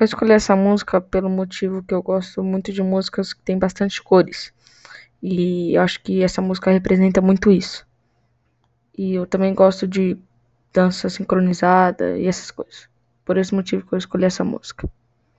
Eu escolhi essa música pelo motivo que eu gosto muito de músicas que tem bastante cores. E acho que essa música representa muito isso. E eu também gosto de dança sincronizada e essas coisas. Por esse motivo que eu escolhi essa música.